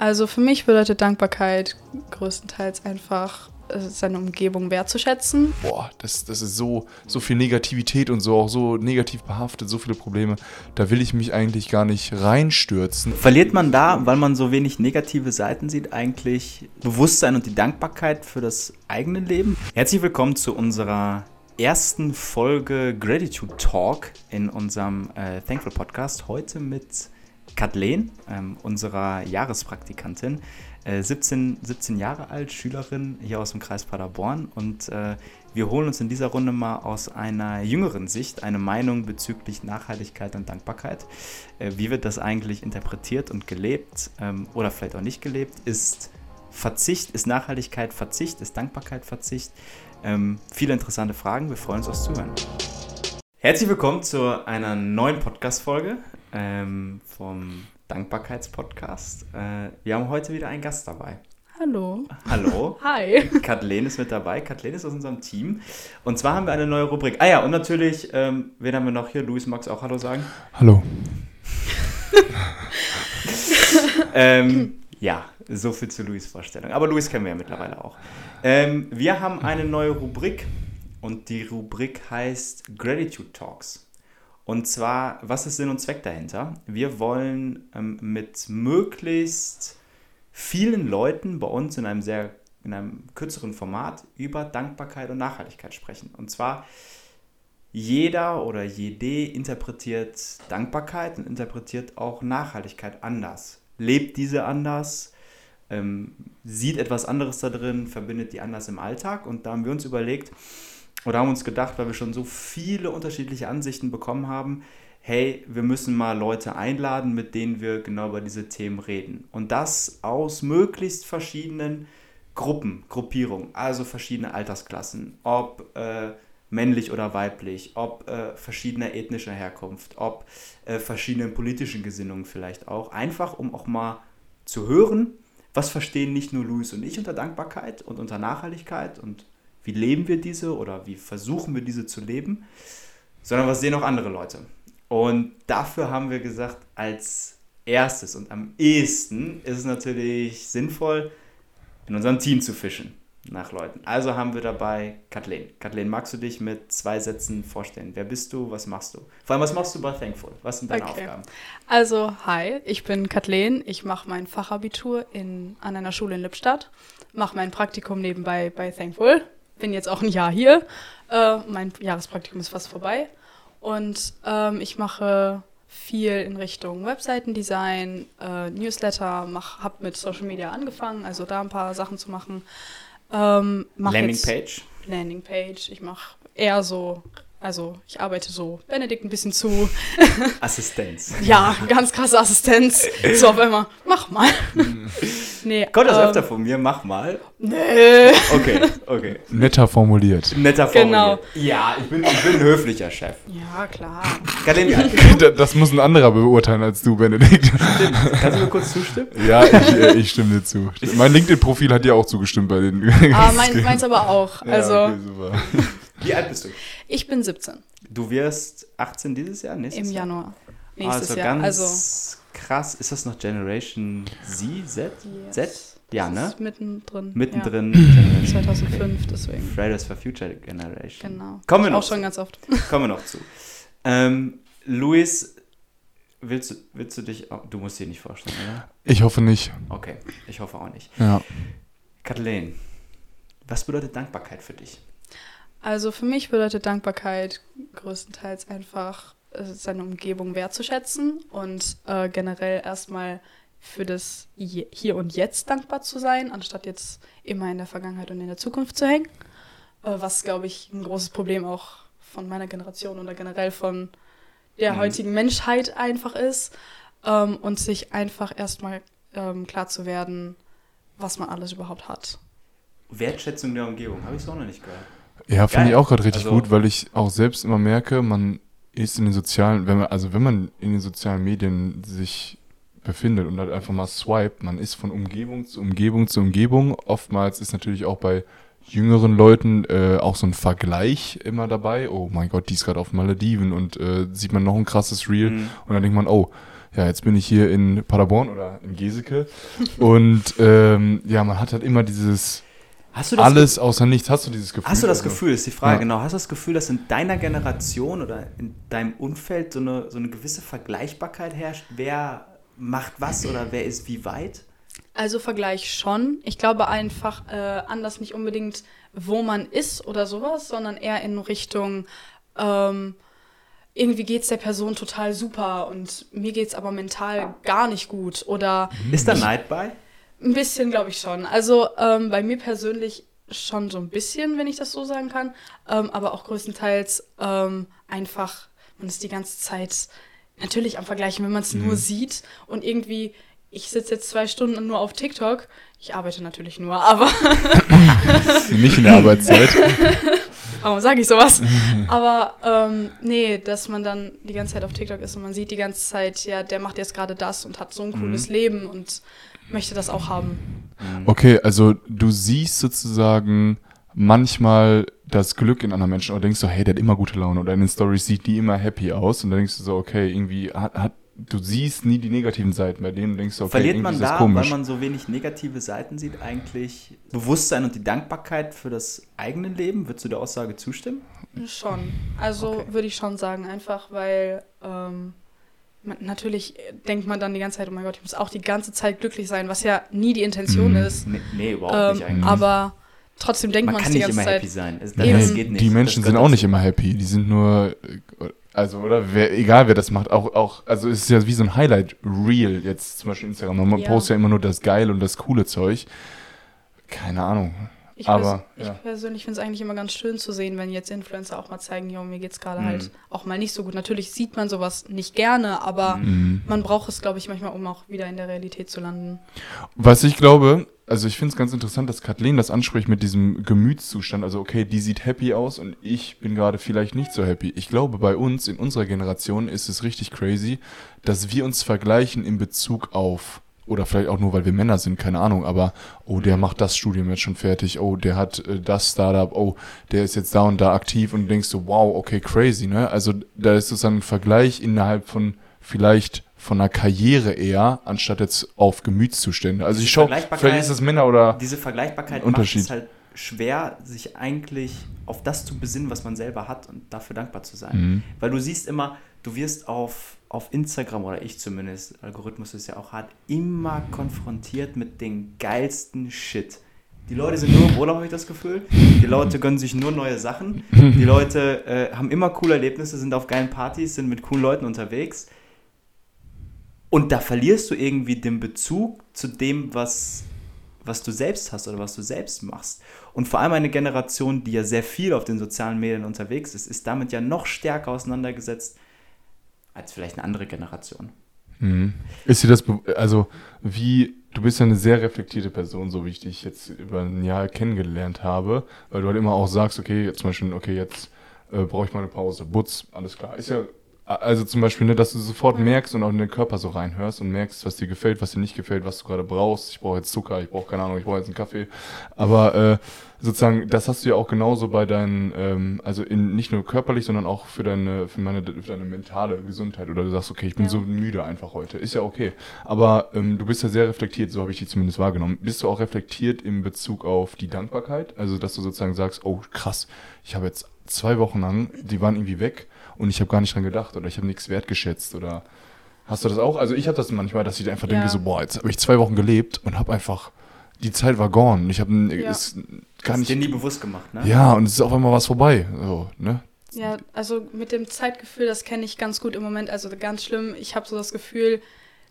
Also für mich bedeutet Dankbarkeit größtenteils einfach äh, seine Umgebung wertzuschätzen. Boah, das, das ist so, so viel Negativität und so auch so negativ behaftet, so viele Probleme. Da will ich mich eigentlich gar nicht reinstürzen. Verliert man da, weil man so wenig negative Seiten sieht, eigentlich Bewusstsein und die Dankbarkeit für das eigene Leben? Herzlich willkommen zu unserer ersten Folge Gratitude Talk in unserem äh, Thankful Podcast. Heute mit Kathleen, ähm, unserer Jahrespraktikantin, äh, 17, 17 Jahre alt, Schülerin hier aus dem Kreis Paderborn. Und äh, wir holen uns in dieser Runde mal aus einer jüngeren Sicht eine Meinung bezüglich Nachhaltigkeit und Dankbarkeit. Äh, wie wird das eigentlich interpretiert und gelebt ähm, oder vielleicht auch nicht gelebt? Ist Verzicht, ist Nachhaltigkeit Verzicht, ist Dankbarkeit Verzicht? Ähm, viele interessante Fragen. Wir freuen uns aufs Zuhören. Herzlich willkommen zu einer neuen Podcast-Folge ähm, vom Dankbarkeitspodcast. Äh, wir haben heute wieder einen Gast dabei. Hallo. Hallo. Hi. Kathleen ist mit dabei. Kathleen ist aus unserem Team. Und zwar haben wir eine neue Rubrik. Ah ja, und natürlich, ähm, wen haben wir noch hier? Luis, magst du auch Hallo sagen? Hallo. ähm, ja, so viel zu Luis Vorstellung. Aber Luis kennen wir ja mittlerweile auch. Ähm, wir haben eine neue Rubrik und die Rubrik heißt Gratitude Talks. Und zwar, was ist Sinn und Zweck dahinter? Wir wollen ähm, mit möglichst vielen Leuten bei uns in einem sehr in einem kürzeren Format über Dankbarkeit und Nachhaltigkeit sprechen. Und zwar jeder oder jede interpretiert Dankbarkeit und interpretiert auch Nachhaltigkeit anders. Lebt diese anders, ähm, sieht etwas anderes da drin, verbindet die anders im Alltag. Und da haben wir uns überlegt, oder haben uns gedacht, weil wir schon so viele unterschiedliche Ansichten bekommen haben, hey, wir müssen mal Leute einladen, mit denen wir genau über diese Themen reden. Und das aus möglichst verschiedenen Gruppen, Gruppierungen, also verschiedene Altersklassen, ob äh, männlich oder weiblich, ob äh, verschiedener ethnischer Herkunft, ob äh, verschiedenen politischen Gesinnungen vielleicht auch. Einfach um auch mal zu hören, was verstehen nicht nur Luis und ich unter Dankbarkeit und unter Nachhaltigkeit und wie leben wir diese oder wie versuchen wir diese zu leben, sondern was sehen auch andere Leute. Und dafür haben wir gesagt, als erstes und am ehesten ist es natürlich sinnvoll, in unserem Team zu fischen nach Leuten. Also haben wir dabei Kathleen. Kathleen, magst du dich mit zwei Sätzen vorstellen? Wer bist du? Was machst du? Vor allem, was machst du bei Thankful? Was sind deine okay. Aufgaben? Also, hi, ich bin Kathleen. Ich mache mein Fachabitur in, an einer Schule in Lippstadt, mache mein Praktikum nebenbei bei Thankful bin jetzt auch ein Jahr hier. Äh, mein Jahrespraktikum ist fast vorbei. Und ähm, ich mache viel in Richtung Webseitendesign, äh, Newsletter, mach, hab mit Social Media angefangen, also da ein paar Sachen zu machen. Ähm, Landingpage? Landingpage. Ich mache eher so also ich arbeite so Benedikt ein bisschen zu. Assistenz. ja, ganz krasse Assistenz. So auf einmal, mach mal. nee, Kommt das ähm, öfter von mir, mach mal? Nee. Okay, okay. Netter formuliert. Netter formuliert. Genau. Ja, ich bin, ich bin ein höflicher Chef. Ja, klar. das muss ein anderer beurteilen als du, Benedikt. Stimmt. Kannst du mir kurz zustimmen? Ja, ich, äh, ich stimme dir zu. Mein LinkedIn-Profil hat dir auch zugestimmt bei den. Ah, mein, meins aber auch. Also. Ja, okay, super. Wie alt bist du? Ich bin 17. Du wirst 18 dieses Jahr? Nächstes Im Januar. Jahr? Nächstes also Jahr. Ganz also krass. Ist das noch Generation Z? Z? Yes. Z? Ja, das ne? Ist mittendrin. Mittendrin. Ja. 2005, deswegen. Fridays for Future Generation. Genau. Kommen wir noch auch schon ganz oft. Kommen wir noch zu. Ähm, Luis, willst du, willst du dich. Oh, du musst dir nicht vorstellen, oder? Ich hoffe nicht. Okay, ich hoffe auch nicht. Ja. Kathleen, was bedeutet Dankbarkeit für dich? Also für mich bedeutet Dankbarkeit größtenteils einfach, äh, seine Umgebung wertzuschätzen und äh, generell erstmal für das Hier und Jetzt dankbar zu sein, anstatt jetzt immer in der Vergangenheit und in der Zukunft zu hängen. Äh, was, glaube ich, ein großes Problem auch von meiner Generation oder generell von der mhm. heutigen Menschheit einfach ist. Ähm, und sich einfach erstmal ähm, klar zu werden, was man alles überhaupt hat. Wertschätzung der Umgebung, habe ich so noch nicht gehört. Ja, finde ich auch gerade richtig also, gut, weil ich auch selbst immer merke, man ist in den sozialen, wenn man, also wenn man in den sozialen Medien sich befindet und halt einfach mal swiped, man ist von Umgebung zu Umgebung zu Umgebung. Oftmals ist natürlich auch bei jüngeren Leuten äh, auch so ein Vergleich immer dabei. Oh mein Gott, die ist gerade auf Malediven und äh, sieht man noch ein krasses Reel mhm. und dann denkt man, oh, ja, jetzt bin ich hier in Paderborn oder in Geseke und ähm, ja, man hat halt immer dieses alles außer nichts. Hast du dieses Gefühl? Hast du das also? Gefühl, ist die Frage, ja. genau. Hast du das Gefühl, dass in deiner Generation oder in deinem Umfeld so eine, so eine gewisse Vergleichbarkeit herrscht? Wer macht was oder wer ist wie weit? Also Vergleich schon. Ich glaube einfach äh, anders nicht unbedingt, wo man ist oder sowas, sondern eher in Richtung, ähm, irgendwie geht es der Person total super und mir geht es aber mental gar nicht gut. Oder ist da Neid bei? Ein bisschen, glaube ich schon. Also ähm, bei mir persönlich schon so ein bisschen, wenn ich das so sagen kann. Ähm, aber auch größtenteils ähm, einfach, man ist die ganze Zeit natürlich am Vergleichen, wenn man es mhm. nur sieht und irgendwie, ich sitze jetzt zwei Stunden nur auf TikTok. Ich arbeite natürlich nur, aber. Nicht in der Arbeitszeit. Warum sage ich sowas? aber ähm, nee, dass man dann die ganze Zeit auf TikTok ist und man sieht die ganze Zeit, ja, der macht jetzt gerade das und hat so ein cooles mhm. Leben und möchte das auch haben. Mhm. Okay, also du siehst sozusagen manchmal das Glück in anderen Menschen oder denkst du, hey, der hat immer gute Laune oder in den Stories sieht die immer happy aus und dann denkst du so, okay, irgendwie hat, hat du siehst nie die negativen Seiten bei denen und denkst, okay, Verliert man da, weil man so wenig negative Seiten sieht, eigentlich Bewusstsein und die Dankbarkeit für das eigene Leben? Würdest du der Aussage zustimmen? Schon. Also okay. würde ich schon sagen, einfach weil ähm, natürlich denkt man dann die ganze Zeit, oh mein Gott, ich muss auch die ganze Zeit glücklich sein, was ja nie die Intention mhm. ist. Nee, nee überhaupt ähm, nicht eigentlich. Aber trotzdem denkt man, man die ganze Zeit. Man kann nicht immer happy sein. Das, das geht nicht. Die Menschen sind auch nicht immer happy. Die sind nur, also, oder wer, egal wer das macht, auch, auch, also es ist ja wie so ein Highlight-Reel jetzt zum Beispiel Instagram. Man ja. postet ja immer nur das geile und das coole Zeug. Keine Ahnung. Ich, aber, pers ja. ich persönlich finde es eigentlich immer ganz schön zu sehen, wenn jetzt Influencer auch mal zeigen, ja, mir geht es gerade mhm. halt auch mal nicht so gut. Natürlich sieht man sowas nicht gerne, aber mhm. man braucht es, glaube ich, manchmal, um auch wieder in der Realität zu landen. Was ich glaube, also ich finde es ganz interessant, dass Kathleen das anspricht mit diesem Gemütszustand. Also okay, die sieht happy aus und ich bin gerade vielleicht nicht so happy. Ich glaube, bei uns in unserer Generation ist es richtig crazy, dass wir uns vergleichen in Bezug auf oder vielleicht auch nur, weil wir Männer sind, keine Ahnung, aber oh, der macht das Studium jetzt schon fertig, oh, der hat äh, das Startup, oh, der ist jetzt da und da aktiv und du denkst so, wow, okay, crazy, ne? Also da ist sozusagen ein Vergleich innerhalb von vielleicht von einer Karriere eher, anstatt jetzt auf Gemütszustände. Also ich schaue, vielleicht ist es Männer oder Diese Vergleichbarkeit Unterschied. macht es halt schwer, sich eigentlich auf das zu besinnen, was man selber hat und dafür dankbar zu sein. Mhm. Weil du siehst immer, du wirst auf auf Instagram oder ich zumindest, Algorithmus ist ja auch hart, immer konfrontiert mit den geilsten Shit. Die Leute sind nur im Urlaub, habe ich das Gefühl. Die Leute gönnen sich nur neue Sachen. Die Leute äh, haben immer coole Erlebnisse, sind auf geilen Partys, sind mit coolen Leuten unterwegs. Und da verlierst du irgendwie den Bezug zu dem, was, was du selbst hast oder was du selbst machst. Und vor allem eine Generation, die ja sehr viel auf den sozialen Medien unterwegs ist, ist damit ja noch stärker auseinandergesetzt als vielleicht eine andere Generation. Mhm. Ist dir das, also wie, du bist ja eine sehr reflektierte Person, so wie ich dich jetzt über ein Jahr kennengelernt habe, weil du halt immer auch sagst, okay, zum Beispiel, okay, jetzt äh, brauche ich mal eine Pause, Butz, alles klar. Ist ja also zum Beispiel, ne, dass du sofort merkst und auch in den Körper so reinhörst und merkst, was dir gefällt, was dir nicht gefällt, was du gerade brauchst. Ich brauche jetzt Zucker, ich brauche keine Ahnung, ich brauche jetzt einen Kaffee. Aber äh, sozusagen, das hast du ja auch genauso bei deinen, ähm, also in, nicht nur körperlich, sondern auch für deine, für meine, für deine mentale Gesundheit. Oder du sagst, okay, ich bin ja. so müde einfach heute. Ist ja okay. Aber ähm, du bist ja sehr reflektiert, so habe ich dich zumindest wahrgenommen. Bist du auch reflektiert in Bezug auf die Dankbarkeit? Also, dass du sozusagen sagst, oh krass, ich habe jetzt zwei Wochen lang, die waren irgendwie weg und ich habe gar nicht dran gedacht oder ich habe nichts wertgeschätzt oder hast du das auch? Also ich habe das manchmal, dass ich einfach ja. denke so, boah, jetzt habe ich zwei Wochen gelebt und habe einfach, die Zeit war gone. Ich habe ja. es gar nicht... dir nie bewusst gemacht, ne? Ja, und es ist auf einmal was vorbei, so, ne? Ja, also mit dem Zeitgefühl, das kenne ich ganz gut im Moment. Also ganz schlimm. Ich habe so das Gefühl,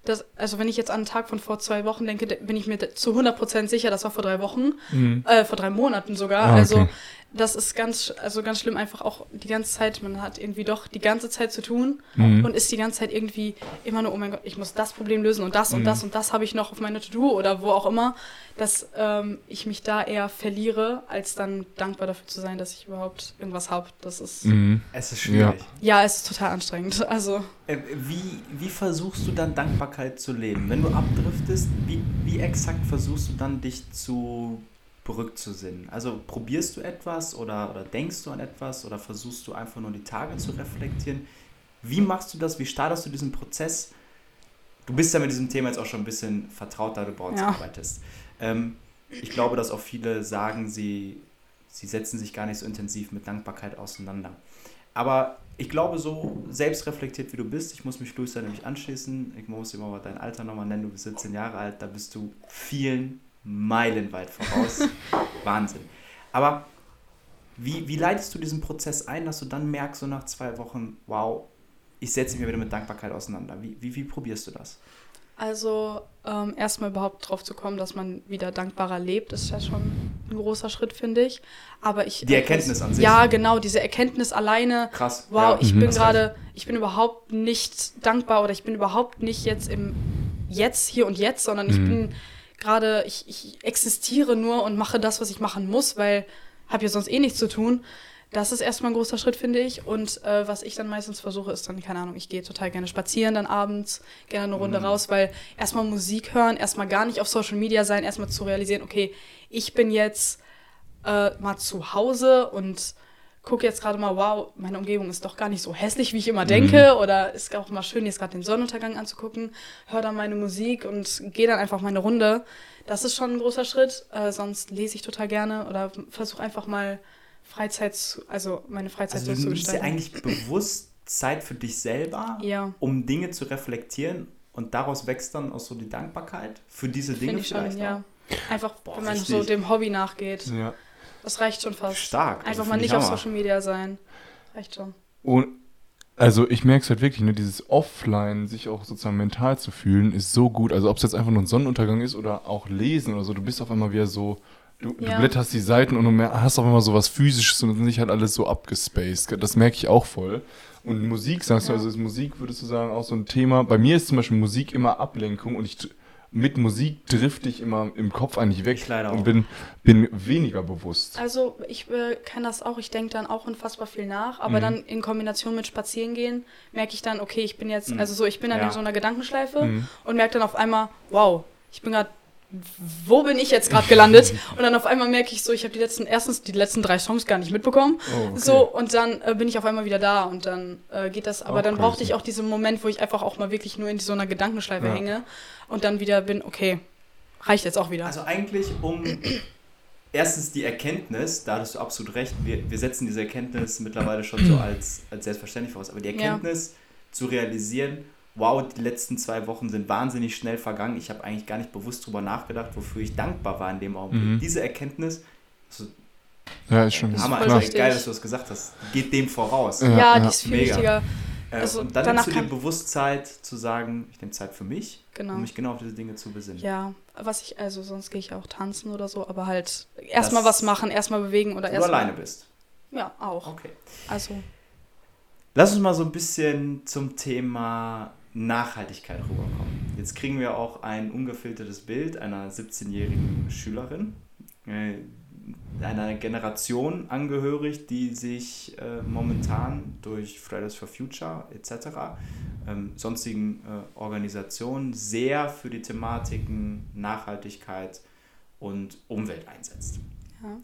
dass, also wenn ich jetzt an einen Tag von vor zwei Wochen denke, bin ich mir zu 100% sicher, das war vor drei Wochen, mhm. äh, vor drei Monaten sogar. Ah, okay. Also das ist ganz, also ganz schlimm, einfach auch die ganze Zeit, man hat irgendwie doch die ganze Zeit zu tun mhm. und ist die ganze Zeit irgendwie immer nur, oh mein Gott, ich muss das Problem lösen und das mhm. und das und das habe ich noch auf meiner To-Do oder wo auch immer, dass ähm, ich mich da eher verliere, als dann dankbar dafür zu sein, dass ich überhaupt irgendwas habe. Das ist. Mhm. Es ist schwierig. Ja. ja. es ist total anstrengend. Also. Äh, wie, wie versuchst du dann Dankbarkeit zu leben? Wenn du abdriftest, wie, wie exakt versuchst du dann dich zu berückzusinnen? Also probierst du etwas oder, oder denkst du an etwas oder versuchst du einfach nur die Tage zu reflektieren? Wie machst du das? Wie startest du diesen Prozess? du bist ja mit diesem Thema jetzt auch schon ein bisschen vertraut, da du bei uns ja. arbeitest. Ähm, ich glaube, dass auch viele sagen, sie, sie setzen sich gar nicht so intensiv mit Dankbarkeit auseinander. Aber ich glaube, so selbstreflektiert wie du bist, ich muss mich Luis da nämlich anschließen, ich muss immer mal dein Alter nochmal nennen, du bist 17 Jahre alt, da bist du vielen meilenweit voraus. Wahnsinn. Aber wie, wie leitest du diesen Prozess ein, dass du dann merkst, so nach zwei Wochen, wow, ich setze mich wieder mit Dankbarkeit auseinander? Wie, wie, wie probierst du das? Also ähm, erstmal überhaupt drauf zu kommen, dass man wieder dankbarer lebt, ist ja schon ein großer Schritt, finde ich. Aber ich die Erkenntnis an sich. Ja, genau, diese Erkenntnis alleine. Krass. Wow, ja. ich mhm. bin gerade, ich bin überhaupt nicht dankbar oder ich bin überhaupt nicht jetzt im Jetzt, hier und jetzt, sondern mhm. ich bin gerade, ich, ich existiere nur und mache das, was ich machen muss, weil habe ja sonst eh nichts zu tun. Das ist erstmal ein großer Schritt, finde ich. Und äh, was ich dann meistens versuche, ist dann, keine Ahnung, ich gehe total gerne spazieren dann abends, gerne eine Runde mhm. raus, weil erstmal Musik hören, erstmal gar nicht auf Social Media sein, erstmal zu realisieren, okay, ich bin jetzt äh, mal zu Hause und gucke jetzt gerade mal, wow, meine Umgebung ist doch gar nicht so hässlich, wie ich immer denke. Mhm. Oder ist auch mal schön, jetzt gerade den Sonnenuntergang anzugucken. Höre dann meine Musik und gehe dann einfach meine Runde. Das ist schon ein großer Schritt. Äh, sonst lese ich total gerne oder versuche einfach mal Freizeit, zu, also meine Freizeit also so zu gestalten. Du nimmst ja eigentlich bewusst Zeit für dich selber, ja. um Dinge zu reflektieren und daraus wächst dann auch so die Dankbarkeit für diese Dinge Find ich vielleicht schon, ja. Einfach, Boah, wenn man so dem Hobby nachgeht. Ja. Das reicht schon fast. Stark. Einfach also mal nicht auf Social Media sein. Reicht schon. Und also ich merke es halt wirklich, ne, dieses Offline, sich auch sozusagen mental zu fühlen, ist so gut. Also ob es jetzt einfach nur ein Sonnenuntergang ist oder auch lesen oder so, du bist auf einmal wieder so Du, ja. du, blätterst die Seiten und du hast auch immer so was Physisches und nicht halt alles so abgespaced. Das merke ich auch voll. Und Musik, sagst ja. du, also ist Musik, würdest du sagen, auch so ein Thema. Bei mir ist zum Beispiel Musik immer Ablenkung und ich mit Musik drifte ich immer im Kopf eigentlich weg und bin, bin weniger bewusst. Also ich äh, kann das auch, ich denke dann auch unfassbar viel nach, aber mhm. dann in Kombination mit Spazierengehen merke ich dann, okay, ich bin jetzt, mhm. also so, ich bin dann ja. in so einer Gedankenschleife mhm. und merke dann auf einmal, wow, ich bin gerade wo bin ich jetzt gerade gelandet? Und dann auf einmal merke ich so, ich habe die letzten, erstens die letzten drei Songs gar nicht mitbekommen. Oh, okay. So, und dann äh, bin ich auf einmal wieder da und dann äh, geht das. Aber oh, dann brauchte ich auch diesen Moment, wo ich einfach auch mal wirklich nur in so einer Gedankenschleife ja. hänge und dann wieder bin, okay, reicht jetzt auch wieder. Also eigentlich um erstens die Erkenntnis, da hast du absolut recht, wir, wir setzen diese Erkenntnis mittlerweile schon so als, als selbstverständlich voraus, aber die Erkenntnis ja. zu realisieren, wow, die letzten zwei Wochen sind wahnsinnig schnell vergangen. Ich habe eigentlich gar nicht bewusst darüber nachgedacht, wofür ich dankbar war in dem Augenblick. Mhm. Diese Erkenntnis, also, ja, ist schon Hammer, ist also geil, dass du das gesagt hast, geht dem voraus. Ja, ja, die ist viel Mega. wichtiger. Äh, also und dann nimmst du dir bewusst Zeit zu sagen, ich nehme Zeit für mich, genau. um mich genau auf diese Dinge zu besinnen. Ja, was ich, also sonst gehe ich auch tanzen oder so, aber halt erstmal was machen, erstmal bewegen oder erstmal. Du alleine bist. Ja, auch. Okay. Also. Lass uns mal so ein bisschen zum Thema Nachhaltigkeit rüberkommen. Jetzt kriegen wir auch ein ungefiltertes Bild einer 17-jährigen Schülerin, äh, einer Generation angehörig, die sich äh, momentan durch Fridays for Future etc., ähm, sonstigen äh, Organisationen sehr für die Thematiken Nachhaltigkeit und Umwelt einsetzt. Ja.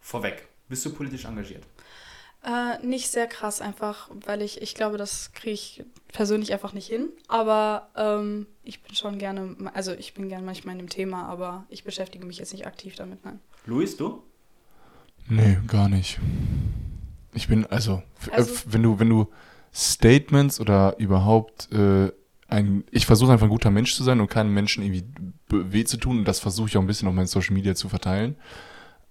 Vorweg, bist du politisch engagiert? Äh, nicht sehr krass einfach, weil ich, ich glaube, das kriege ich persönlich einfach nicht hin. Aber ähm, ich bin schon gerne, also ich bin gerne manchmal in dem Thema, aber ich beschäftige mich jetzt nicht aktiv damit, nein. Luis, du? Nee, gar nicht. Ich bin, also, also wenn du, wenn du Statements oder überhaupt äh, ein, ich versuche einfach ein guter Mensch zu sein und keinem Menschen irgendwie weh zu tun und das versuche ich auch ein bisschen auf meinen Social Media zu verteilen.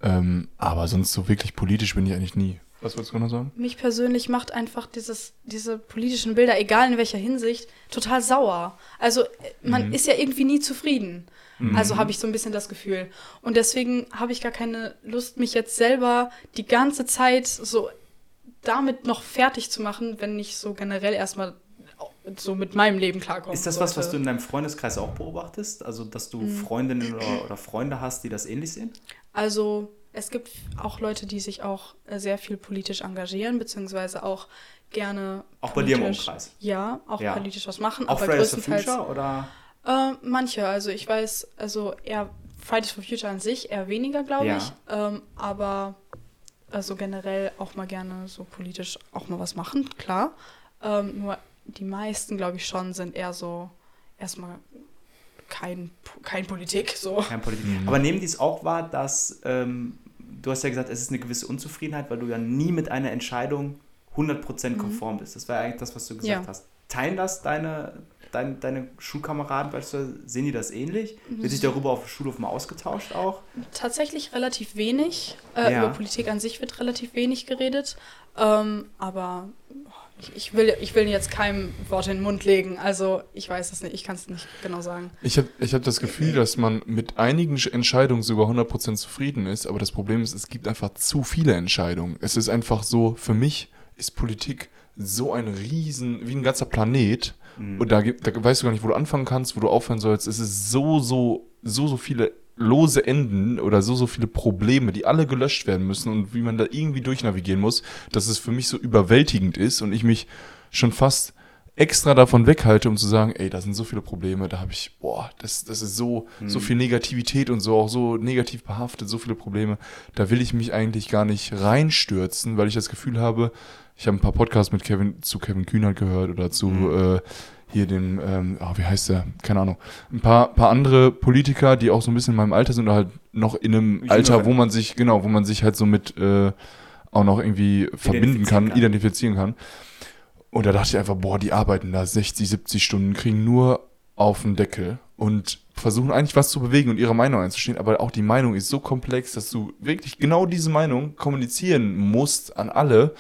Ähm, aber sonst so wirklich politisch bin ich eigentlich nie. Was wolltest du noch sagen? Mich persönlich macht einfach dieses, diese politischen Bilder, egal in welcher Hinsicht, total sauer. Also man mhm. ist ja irgendwie nie zufrieden. Mhm. Also habe ich so ein bisschen das Gefühl. Und deswegen habe ich gar keine Lust, mich jetzt selber die ganze Zeit so damit noch fertig zu machen, wenn ich so generell erstmal so mit meinem Leben klarkomme. Ist das was, was du in deinem Freundeskreis auch beobachtest? Also, dass du mhm. Freundinnen oder, oder Freunde hast, die das ähnlich sehen? Also, es gibt auch Leute, die sich auch äh, sehr viel politisch engagieren, beziehungsweise auch gerne. Auch bei dir im Umkreis? Ja, auch ja. politisch was machen. Auch Fridays for Future oder? Äh, manche, also ich weiß, also eher Fridays for Future an sich eher weniger, glaube ja. ich. Ähm, aber also generell auch mal gerne so politisch auch mal was machen, klar. Ähm, nur die meisten, glaube ich, schon sind eher so erstmal kein, kein Politik. So. Kein Politik. Mhm. Aber nehmen die es auch wahr, dass ähm, du hast ja gesagt, es ist eine gewisse Unzufriedenheit, weil du ja nie mit einer Entscheidung 100% mhm. konform mhm. bist. Das war ja eigentlich das, was du gesagt ja. hast. Teilen das deine, deine, deine Schulkameraden, weißt du, sehen die das ähnlich? Mhm. Wird sich darüber auf der Schulhof mal ausgetauscht auch? Tatsächlich relativ wenig. Äh, ja. Über Politik an sich wird relativ wenig geredet. Ähm, aber ich, ich, will, ich will jetzt keinem Wort in den Mund legen. Also ich weiß es nicht, ich kann es nicht genau sagen. Ich habe ich hab das Gefühl, dass man mit einigen Entscheidungen sogar 100% zufrieden ist. Aber das Problem ist, es gibt einfach zu viele Entscheidungen. Es ist einfach so, für mich ist Politik so ein riesen, wie ein ganzer Planet. Mhm. Und da, da weißt du gar nicht, wo du anfangen kannst, wo du aufhören sollst. Es ist so, so, so, so viele lose Enden oder so, so viele Probleme, die alle gelöscht werden müssen und wie man da irgendwie durchnavigieren muss, dass es für mich so überwältigend ist und ich mich schon fast extra davon weghalte, um zu sagen, ey, da sind so viele Probleme, da habe ich, boah, das, das ist so, mhm. so viel Negativität und so, auch so negativ behaftet, so viele Probleme, da will ich mich eigentlich gar nicht reinstürzen, weil ich das Gefühl habe, ich habe ein paar Podcasts mit Kevin, zu Kevin Kühnert gehört oder zu, mhm. äh, hier den, ähm, oh, wie heißt der? Keine Ahnung. Ein paar, paar andere Politiker, die auch so ein bisschen in meinem Alter sind oder halt noch in einem ich Alter, wo man sich, genau, wo man sich halt so mit äh, auch noch irgendwie verbinden kann, kann, identifizieren kann. Und da dachte ich einfach, boah, die arbeiten da 60, 70 Stunden, kriegen nur auf den Deckel und versuchen eigentlich was zu bewegen und ihre Meinung einzustehen, aber auch die Meinung ist so komplex, dass du wirklich genau diese Meinung kommunizieren musst an alle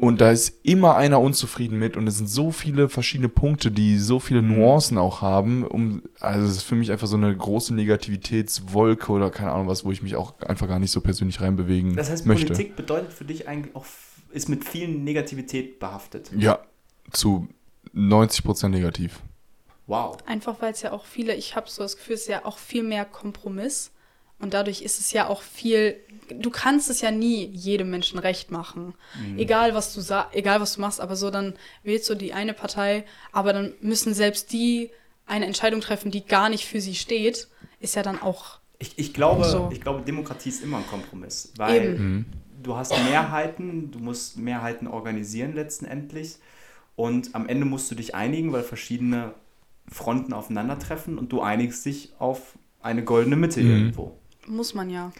und da ist immer einer unzufrieden mit und es sind so viele verschiedene Punkte, die so viele mhm. Nuancen auch haben. Um, also es ist für mich einfach so eine große Negativitätswolke oder keine Ahnung was, wo ich mich auch einfach gar nicht so persönlich reinbewegen möchte. Das heißt, möchte. Politik bedeutet für dich eigentlich auch, ist mit vielen Negativität behaftet. Ja, zu 90 Prozent negativ. Wow. Einfach weil es ja auch viele, ich habe so das Gefühl, es ist ja auch viel mehr Kompromiss. Und dadurch ist es ja auch viel, du kannst es ja nie jedem Menschen recht machen. Mhm. Egal was du egal was du machst, aber so dann wählst du die eine Partei, aber dann müssen selbst die eine Entscheidung treffen, die gar nicht für sie steht, ist ja dann auch. Ich, ich glaube, so. ich glaube, Demokratie ist immer ein Kompromiss, weil mhm. Du hast Mehrheiten, du musst Mehrheiten organisieren letztendlich und am Ende musst du dich einigen, weil verschiedene Fronten aufeinandertreffen und du einigst dich auf eine goldene Mitte mhm. irgendwo. Muss man ja.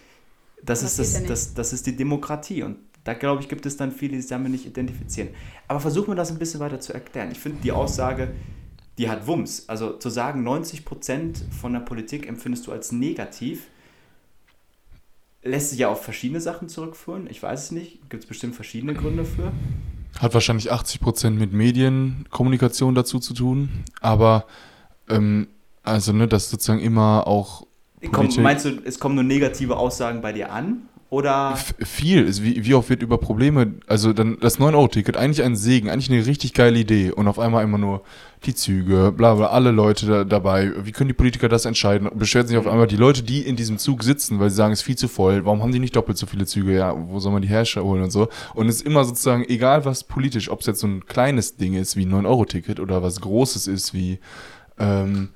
Das, ist, das, ja das, das ist die Demokratie und da glaube ich, gibt es dann viele, die sich damit nicht identifizieren. Aber versuchen wir das ein bisschen weiter zu erklären. Ich finde die Aussage, die hat Wumms. Also zu sagen, 90% von der Politik empfindest du als negativ, lässt sich ja auf verschiedene Sachen zurückführen. Ich weiß es nicht. Gibt es bestimmt verschiedene Gründe für. Hat wahrscheinlich 80% mit Medienkommunikation dazu zu tun. Aber ähm, also, ne, dass sozusagen immer auch Komm, meinst du, es kommen nur negative Aussagen bei dir an? Oder? F viel. Wie, wie oft wird über Probleme, also dann das 9-Euro-Ticket, eigentlich ein Segen, eigentlich eine richtig geile Idee und auf einmal immer nur die Züge, bla bla, alle Leute da, dabei. Wie können die Politiker das entscheiden? Beschwert sich auf einmal die Leute, die in diesem Zug sitzen, weil sie sagen, es ist viel zu voll, warum haben die nicht doppelt so viele Züge? Ja, wo soll man die Herrscher holen und so? Und es ist immer sozusagen, egal was politisch, ob es jetzt so ein kleines Ding ist wie ein 9-Euro-Ticket oder was Großes ist wie, ähm,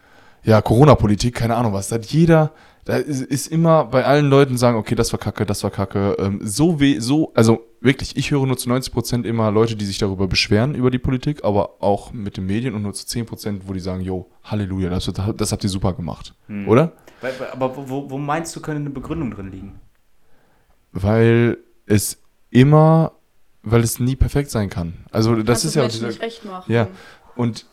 ja, Corona-Politik, keine Ahnung was, da hat jeder da ist, ist, immer bei allen Leuten sagen, okay, das war kacke, das war kacke. Ähm, so weh, so, also wirklich, ich höre nur zu 90 Prozent immer Leute, die sich darüber beschweren, über die Politik, aber auch mit den Medien und nur zu 10 Prozent, wo die sagen, yo, Halleluja, das, das habt ihr super gemacht. Hm. Oder? Aber wo, wo meinst du, könnte eine Begründung drin liegen? Weil es immer, weil es nie perfekt sein kann. Also das Kannst ist ja auch dieser, nicht recht machen. Ja, und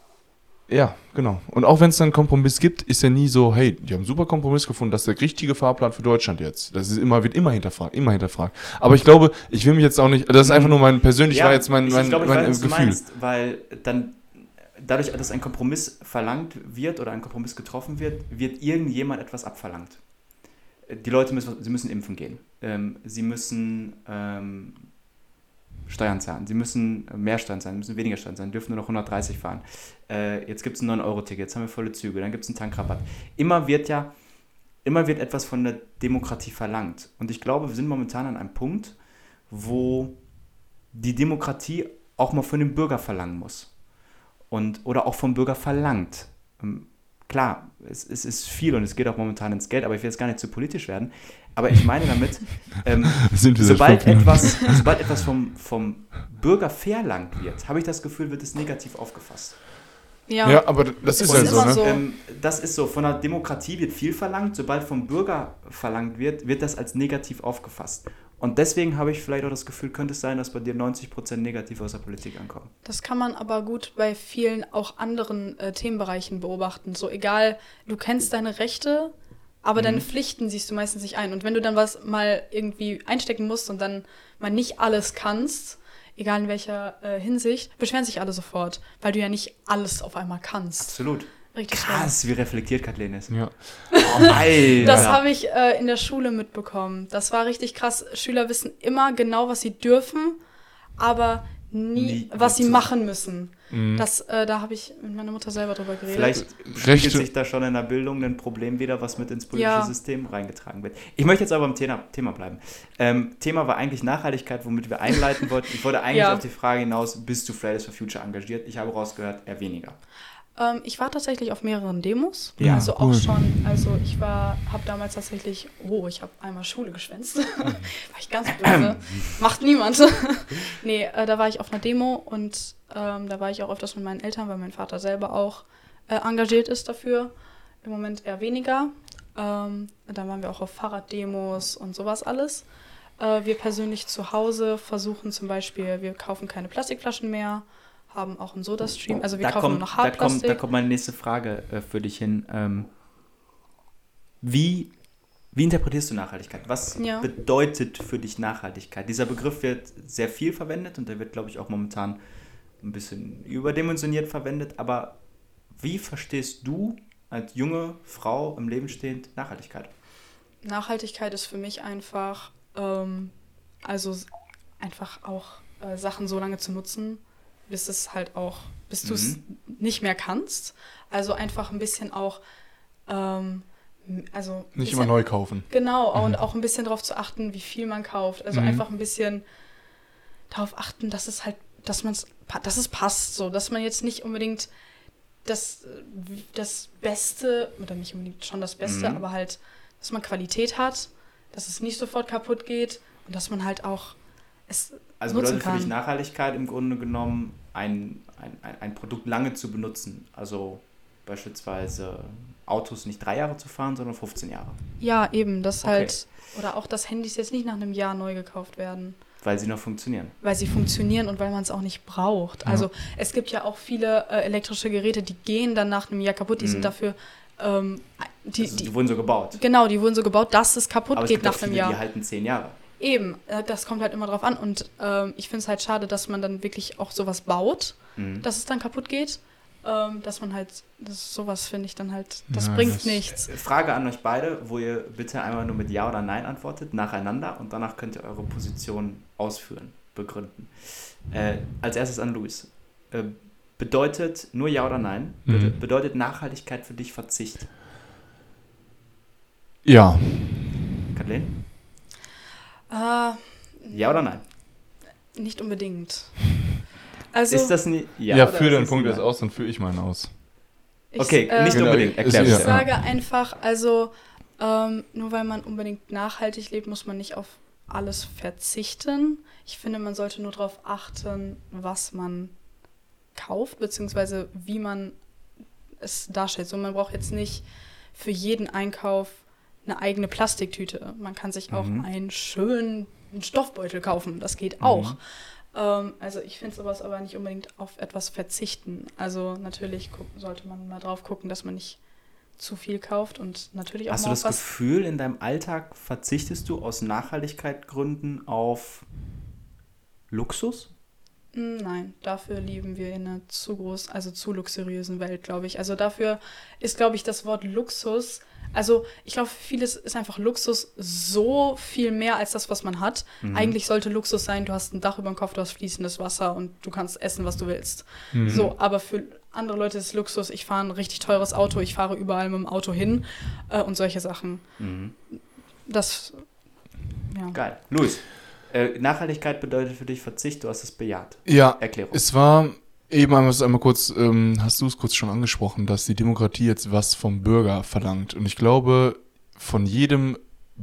ja, genau. Und auch wenn es dann einen Kompromiss gibt, ist ja nie so, hey, die haben einen super Kompromiss gefunden, das ist der richtige Fahrplan für Deutschland jetzt. Das ist immer, wird immer hinterfragt, immer hinterfragt. Aber ich glaube, ich will mich jetzt auch nicht, das ist einfach nur mein, persönlich ja, war jetzt mein, mein, ich, ich mein, weiß, Gefühl. Meinst, weil dann, dadurch, dass ein Kompromiss verlangt wird oder ein Kompromiss getroffen wird, wird irgendjemand etwas abverlangt. Die Leute müssen, sie müssen impfen gehen. Ähm, sie müssen ähm, Steuern zahlen. Sie müssen mehr Steuern zahlen, müssen weniger Steuern zahlen, dürfen nur noch 130 fahren. Äh, jetzt gibt es ein 9-Euro-Ticket, jetzt haben wir volle Züge, dann gibt es einen Tankrabatt. Immer wird ja, immer wird etwas von der Demokratie verlangt. Und ich glaube, wir sind momentan an einem Punkt, wo die Demokratie auch mal von dem Bürger verlangen muss. Und, oder auch vom Bürger verlangt. Ähm, klar, es, es, ist viel und es geht auch momentan ins Geld, aber ich will jetzt gar nicht zu politisch werden. Aber ich meine damit, ähm, sobald, etwas, sobald etwas vom, vom Bürger verlangt wird, habe ich das Gefühl, wird es negativ aufgefasst. Ja, ja aber das ist ja so, ne? so. Ähm, das ist so, von der Demokratie wird viel verlangt, sobald vom Bürger verlangt wird, wird das als negativ aufgefasst. Und deswegen habe ich vielleicht auch das Gefühl, könnte es sein, dass bei dir 90% negativ aus der Politik ankommen. Das kann man aber gut bei vielen auch anderen äh, Themenbereichen beobachten. So egal, du kennst deine Rechte, aber mhm. deine Pflichten siehst du meistens nicht ein. Und wenn du dann was mal irgendwie einstecken musst und dann mal nicht alles kannst, egal in welcher äh, Hinsicht, beschweren sich alle sofort, weil du ja nicht alles auf einmal kannst. Absolut. Richtig Krass, schön. wie reflektiert Kathleen ist. Ja. Oh, Alter. Das habe ich äh, in der Schule mitbekommen. Das war richtig krass. Schüler wissen immer genau, was sie dürfen, aber nie, nie was sie machen müssen. Mhm. Das, äh, da habe ich mit meiner Mutter selber drüber geredet. Vielleicht spiegelt sich da schon in der Bildung ein Problem wieder, was mit ins politische ja. System reingetragen wird. Ich möchte jetzt aber beim Thema, Thema bleiben. Ähm, Thema war eigentlich Nachhaltigkeit, womit wir einleiten wollten. Ich wollte eigentlich ja. auf die Frage hinaus, bist du Fridays for Future engagiert? Ich habe rausgehört, eher weniger. Ähm, ich war tatsächlich auf mehreren Demos. Ja, also cool. auch schon, also ich war, habe damals tatsächlich, oh, ich habe einmal Schule geschwänzt. war ich ganz böse. Macht niemand. nee, äh, da war ich auf einer Demo und ähm, da war ich auch öfters mit meinen Eltern, weil mein Vater selber auch äh, engagiert ist dafür. Im Moment eher weniger. Ähm, dann waren wir auch auf Fahrraddemos und sowas alles. Äh, wir persönlich zu Hause versuchen zum Beispiel, wir kaufen keine Plastikflaschen mehr haben auch einen Soda-Stream. Also wir da kaufen kommt, noch Hartplastik. Da kommt, da kommt meine nächste Frage äh, für dich hin. Ähm, wie, wie interpretierst du Nachhaltigkeit? Was ja. bedeutet für dich Nachhaltigkeit? Dieser Begriff wird sehr viel verwendet und der wird, glaube ich, auch momentan ein bisschen überdimensioniert verwendet. Aber wie verstehst du als junge Frau im Leben stehend Nachhaltigkeit? Nachhaltigkeit ist für mich einfach, ähm, also einfach auch äh, Sachen so lange zu nutzen, bis es halt auch, bis du es mhm. nicht mehr kannst. Also einfach ein bisschen auch, ähm, also nicht immer neu kaufen. Genau, mhm. und auch ein bisschen darauf zu achten, wie viel man kauft. Also mhm. einfach ein bisschen darauf achten, dass es halt, dass man es, dass es passt, so, dass man jetzt nicht unbedingt das, das Beste, oder nicht unbedingt schon das Beste, mhm. aber halt, dass man Qualität hat, dass es nicht sofort kaputt geht und dass man halt auch es also bedeutet für dich Nachhaltigkeit im Grunde genommen, ein, ein, ein Produkt lange zu benutzen. Also beispielsweise Autos nicht drei Jahre zu fahren, sondern 15 Jahre. Ja, eben. Das okay. halt, oder auch, dass Handys jetzt nicht nach einem Jahr neu gekauft werden. Weil sie noch funktionieren. Weil sie funktionieren und weil man es auch nicht braucht. Ja. Also es gibt ja auch viele äh, elektrische Geräte, die gehen dann nach einem Jahr kaputt, die mhm. sind dafür ähm, die, also, die, die, wurden so gebaut. Genau, die wurden so gebaut, dass es kaputt Aber geht es nach einem viele, Jahr. Die halten zehn Jahre. Eben, äh, das kommt halt immer drauf an. Und ähm, ich finde es halt schade, dass man dann wirklich auch sowas baut, mhm. dass es dann kaputt geht. Ähm, dass man halt, das sowas finde ich dann halt, das ja, bringt das nichts. Äh, Frage an euch beide, wo ihr bitte einmal nur mit Ja oder Nein antwortet, nacheinander und danach könnt ihr eure Position ausführen, begründen. Äh, als erstes an Luis. Äh, bedeutet nur Ja oder Nein? Mhm. Bedeutet Nachhaltigkeit für dich Verzicht? Ja. Kathleen? Uh, ja oder nein? Nicht unbedingt. Also, ist das nicht. Ja, ja führe deinen Punkt jetzt aus, dann führe ich meinen aus. Ich, okay, äh, nicht unbedingt. Erklär ich sage einfach, also ähm, nur weil man unbedingt nachhaltig lebt, muss man nicht auf alles verzichten. Ich finde, man sollte nur darauf achten, was man kauft, beziehungsweise wie man es darstellt. So, man braucht jetzt nicht für jeden Einkauf eine eigene Plastiktüte. Man kann sich auch mhm. einen schönen Stoffbeutel kaufen. Das geht auch. Mhm. Ähm, also ich finde sowas aber nicht unbedingt auf etwas verzichten. Also natürlich sollte man mal drauf gucken, dass man nicht zu viel kauft und natürlich auch Hast du das Gefühl, in deinem Alltag verzichtest du aus Nachhaltigkeitsgründen auf Luxus? Hm, nein, dafür leben wir in einer zu groß, also zu luxuriösen Welt, glaube ich. Also dafür ist, glaube ich, das Wort Luxus also ich glaube, vieles ist einfach Luxus so viel mehr als das, was man hat. Mhm. Eigentlich sollte Luxus sein, du hast ein Dach über dem Kopf, du hast fließendes Wasser und du kannst essen, was du willst. Mhm. So, aber für andere Leute ist Luxus, ich fahre ein richtig teures Auto, ich fahre überall mit dem Auto hin äh, und solche Sachen. Mhm. Das, ja. Geil. Luis, äh, Nachhaltigkeit bedeutet für dich Verzicht, du hast es bejaht. Ja, Erklärung. es war Eben einmal, einmal kurz, ähm, hast du es kurz schon angesprochen, dass die Demokratie jetzt was vom Bürger verlangt. Und ich glaube, von jedem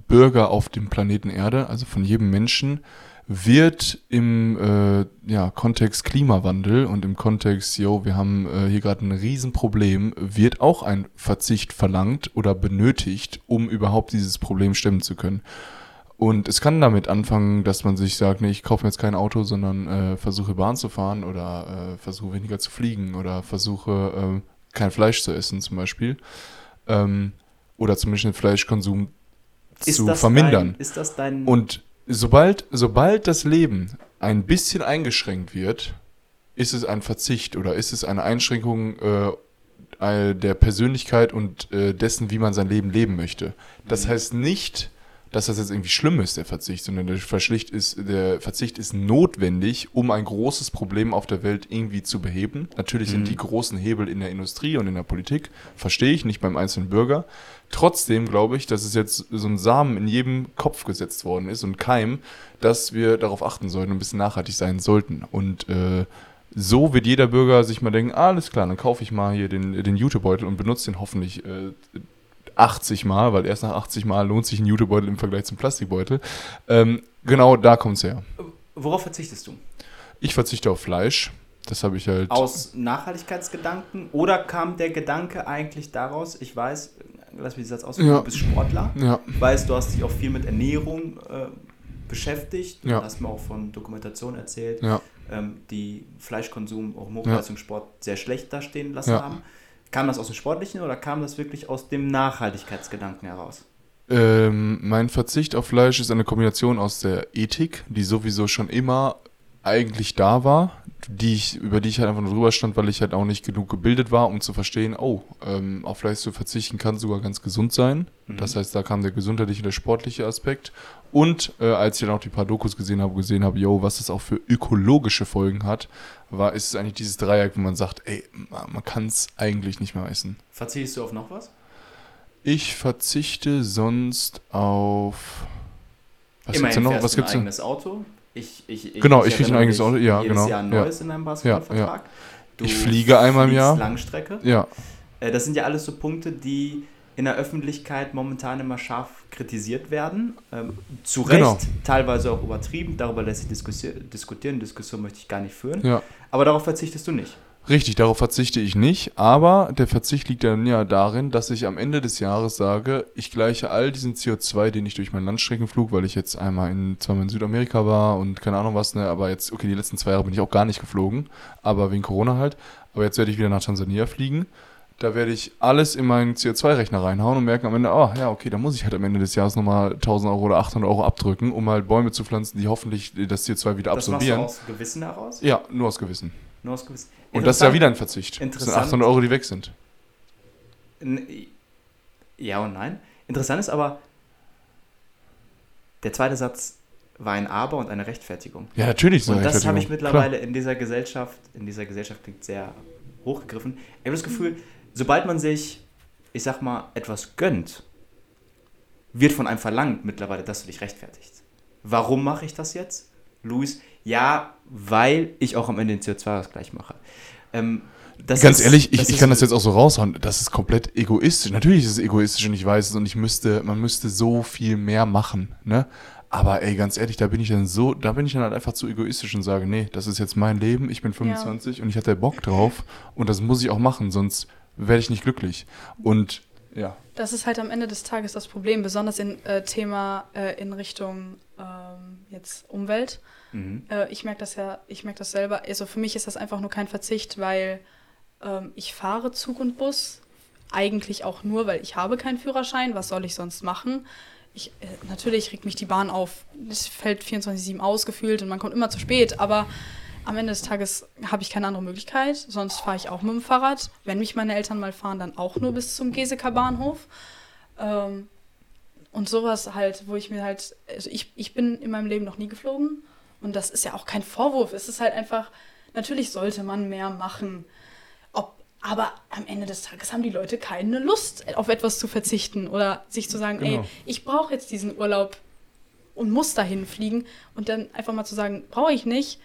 Bürger auf dem Planeten Erde, also von jedem Menschen, wird im äh, ja, Kontext Klimawandel und im Kontext, yo, wir haben äh, hier gerade ein Riesenproblem, wird auch ein Verzicht verlangt oder benötigt, um überhaupt dieses Problem stemmen zu können. Und es kann damit anfangen, dass man sich sagt, nee, ich kaufe mir jetzt kein Auto, sondern äh, versuche Bahn zu fahren oder äh, versuche weniger zu fliegen oder versuche äh, kein Fleisch zu essen zum Beispiel. Ähm, oder zumindest den Fleischkonsum Ist zu das vermindern. Dein, ist das dein. Und sobald, sobald das Leben ein bisschen eingeschränkt wird, ist es ein Verzicht oder ist es eine Einschränkung äh, der Persönlichkeit und äh, dessen, wie man sein Leben leben möchte. Das heißt nicht, dass das jetzt irgendwie schlimm ist, der Verzicht, sondern der Verzicht ist, der Verzicht ist notwendig, um ein großes Problem auf der Welt irgendwie zu beheben. Natürlich sind die großen Hebel in der Industrie und in der Politik, verstehe ich, nicht beim einzelnen Bürger. Trotzdem glaube ich, dass es jetzt so ein Samen in jedem Kopf gesetzt worden ist und Keim, dass wir darauf achten sollten und ein bisschen nachhaltig sein sollten. Und äh, so wird jeder Bürger sich mal denken, alles klar, dann kaufe ich mal hier den, den Jutebeutel und benutze den hoffentlich äh, 80 Mal, weil erst nach 80 Mal lohnt sich ein Jutebeutel im Vergleich zum Plastikbeutel. Ähm, genau da kommt es her. Worauf verzichtest du? Ich verzichte auf Fleisch. Das habe ich halt. Aus Nachhaltigkeitsgedanken? Oder kam der Gedanke eigentlich daraus, ich weiß, lass mich den Satz ausdrücken, Ja. du bist Sportler, Ja, weißt, du hast dich auch viel mit Ernährung äh, beschäftigt. Du Ja. hast mir auch von Dokumentation erzählt, ja. ähm, die Fleischkonsum auch im Hochleistungssport sehr schlecht dastehen lassen haben. Kam das aus dem Sportlichen oder kam das wirklich aus dem Nachhaltigkeitsgedanken heraus? Ähm, mein Verzicht auf Fleisch ist eine Kombination aus der Ethik, die sowieso schon immer eigentlich da war, die ich, über die ich halt einfach nur drüber stand, weil ich halt auch nicht genug gebildet war, um zu verstehen, oh, ähm, auf Fleisch zu verzichten kann sogar ganz gesund sein. Das heißt, da kam der gesundheitliche und der sportliche Aspekt. Und äh, als ich dann auch die paar Dokus gesehen habe, gesehen habe, yo, was das auch für ökologische Folgen hat, war, ist es eigentlich dieses Dreieck, wo man sagt, ey, man, kann es eigentlich nicht mehr essen. Verzichtest du auf noch was? Ich verzichte sonst auf. Was Immerhin gibt's denn noch? Was ein gibt's denn? eigenes Auto. Ich, ich, ich, Genau, ich krieg ein eigenes Auto, ja, jedes genau, Jahr ein ja. neues in deinem Basketballvertrag. Du Ich fliege einmal im Jahr. Langstrecke. Ja, Äh, Das sind ja alles so Punkte, die in der Öffentlichkeit momentan immer scharf kritisiert werden. Ähm, zu Recht, Genau. teilweise auch übertrieben. Darüber lässt sich diskutieren. Diskussion möchte ich gar nicht führen. ja. Aber darauf verzichtest du nicht. Richtig, darauf verzichte ich nicht. Aber der Verzicht liegt dann ja darin, dass ich am Ende des Jahres sage, ich gleiche all diesen CO2, den ich durch meinen Landstreckenflug, weil ich jetzt einmal in, zweimal in Südamerika war und keine Ahnung was, ne, aber jetzt, okay, die letzten zwei Jahre bin ich auch gar nicht geflogen, aber wegen Corona halt. Aber jetzt werde ich wieder nach Tansania fliegen. Da werde ich alles in meinen CO2-Rechner reinhauen und merken am Ende, oh ja, okay, da muss ich halt am Ende des Jahres nochmal 1000 Euro oder 800 Euro abdrücken, um halt Bäume zu pflanzen, die hoffentlich das CO2 wieder Das machst du absorbieren. aus Gewissen heraus? Ja, nur aus Gewissen. Nur aus Gewissen. Und das ist ja Interessant. wieder ein Verzicht. Das sind Interessant. 800 Euro, die weg sind. Ja und nein. Interessant ist aber, der zweite Satz war ein Aber und eine Rechtfertigung. Ja, natürlich. eine Und das habe ich mittlerweile in dieser Gesellschaft, in dieser Gesellschaft klingt sehr hochgegriffen. Ich habe das Gefühl, sobald man sich, ich sag mal, etwas gönnt, wird von einem verlangt mittlerweile, dass du dich rechtfertigst. Warum mache ich das jetzt? Luis, ja, weil ich auch am Ende den CO2-Ausgleich mache. Ähm, das Ganz ist- ehrlich, ich, das ich kann das jetzt auch so raushauen. Das ist komplett egoistisch. Natürlich ist es egoistisch und ich weiß es und ich müsste, man müsste so viel mehr machen, ne? Aber ey, ganz ehrlich, da bin ich dann so, da bin ich dann halt einfach zu egoistisch und sage, nee, das ist jetzt mein Leben, ich bin 25 und ich hatte Bock drauf und das muss ich auch machen, sonst werde ich nicht glücklich. Und ja. Das ist halt am Ende des Tages das Problem, besonders in äh, Thema äh, in Richtung ähm, jetzt Umwelt. Mhm. Äh, ich merke das ja, ich merke das selber. Also für mich ist das einfach nur kein Verzicht, weil ähm, ich fahre Zug und Bus. Eigentlich auch nur, weil ich habe keinen Führerschein. Was soll ich sonst machen? Ich, äh, natürlich regt mich die Bahn auf. Es fällt 24-7 ausgefühlt und man kommt immer zu spät, aber am Ende des Tages habe ich keine andere Möglichkeit. Sonst fahre ich auch mit dem Fahrrad. Wenn mich meine Eltern mal fahren, dann auch nur bis zum Geseker Bahnhof. Ähm, und sowas halt, wo ich mir halt, also ich, ich bin in meinem Leben noch nie geflogen und das ist ja auch kein Vorwurf. Es ist halt einfach, natürlich sollte man mehr machen. Ob, aber am Ende des Tages haben die Leute keine Lust, auf etwas zu verzichten oder sich zu sagen, Genau. ey, ich brauche jetzt diesen Urlaub und muss dahin fliegen und dann einfach mal zu sagen, brauche ich nicht,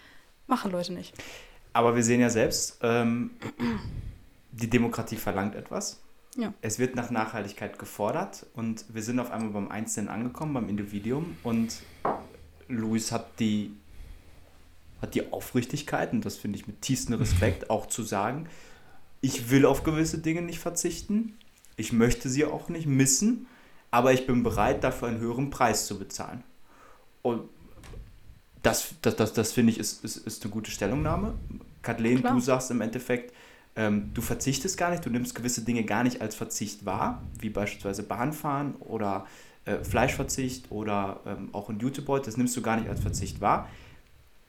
machen Leute nicht. Aber wir sehen ja selbst, ähm, die Demokratie verlangt etwas. Ja. Es wird nach Nachhaltigkeit gefordert und wir sind auf einmal beim Einzelnen angekommen, beim Individuum und Luis hat die, hat die Aufrichtigkeit, und das finde ich mit tiefstem Respekt auch zu sagen, ich will auf gewisse Dinge nicht verzichten, ich möchte sie auch nicht missen, aber ich bin bereit, dafür einen höheren Preis zu bezahlen. Und das, das, das, das finde ich, ist, ist, ist eine gute Stellungnahme. Kathleen, du sagst im Endeffekt, ähm, du verzichtest gar nicht, du nimmst gewisse Dinge gar nicht als Verzicht wahr, wie beispielsweise Bahnfahren oder äh, Fleischverzicht oder ähm, auch ein Jutebeutel, das nimmst du gar nicht als Verzicht wahr.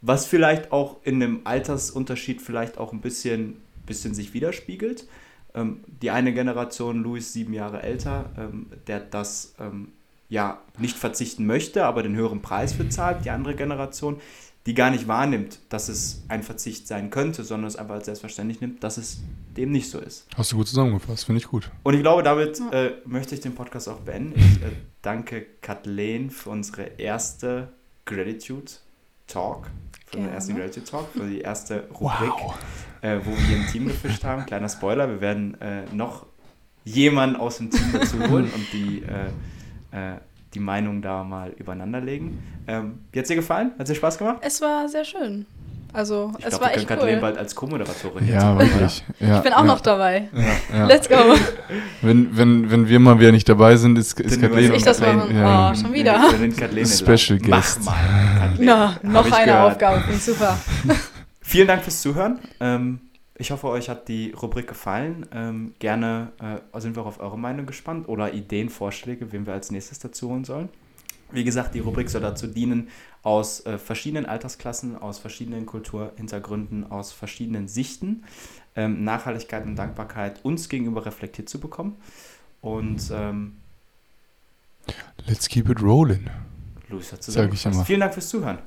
Was vielleicht auch in einem Altersunterschied vielleicht auch ein bisschen, bisschen sich widerspiegelt. Ähm, die eine Generation, Louis, sieben Jahre älter, ähm, der das ähm, ja nicht verzichten möchte, aber den höheren Preis bezahlt. Die andere Generation, die gar nicht wahrnimmt, dass es ein Verzicht sein könnte, sondern es einfach als selbstverständlich nimmt, dass es dem nicht so ist. Hast du gut zusammengefasst, finde ich gut. Und ich glaube, damit äh, möchte ich den Podcast auch beenden. Ich äh, danke Kathleen für unsere erste Gratitude Talk, für den ersten Gratitude Talk, für die erste Rubrik, wow. äh, wo wir ein Team gefischt haben. Kleiner Spoiler, wir werden äh, noch jemanden aus dem Team dazu holen und die äh, äh, die Meinung da mal übereinander legen. Ähm, wie hat es dir gefallen? Hat es dir Spaß gemacht? Es war sehr schön. Also, ich es glaub, war wir echt können cool. Kathleen bald als Co-Moderatorin Ja, wirklich. Ja, ich bin auch ja. noch dabei. Ja, ja. Let's go. Wenn, wenn, wenn wir mal wieder nicht dabei sind, ist, ist Dann Kathleen ich das Kathleen. machen? Ja. Oh, schon wieder. Wir sind Kathleen Special. Guest. Mach mal, Kathleen. Na, noch eine gehört. Aufgabe. Finde ich super. Vielen Dank fürs Zuhören. Ähm, ich hoffe, euch hat die Rubrik gefallen. Ähm, gerne äh, sind wir auch auf eure Meinung gespannt oder Ideen, Vorschläge, wen wir als nächstes dazu holen sollen. Wie gesagt, die Rubrik soll dazu dienen, aus äh, verschiedenen Altersklassen, aus verschiedenen Kulturhintergründen, aus verschiedenen Sichten ähm, Nachhaltigkeit und Dankbarkeit uns gegenüber reflektiert zu bekommen. Und ähm, Let's keep it rolling. Luis hat zusammengefasst. Vielen Dank fürs Zuhören.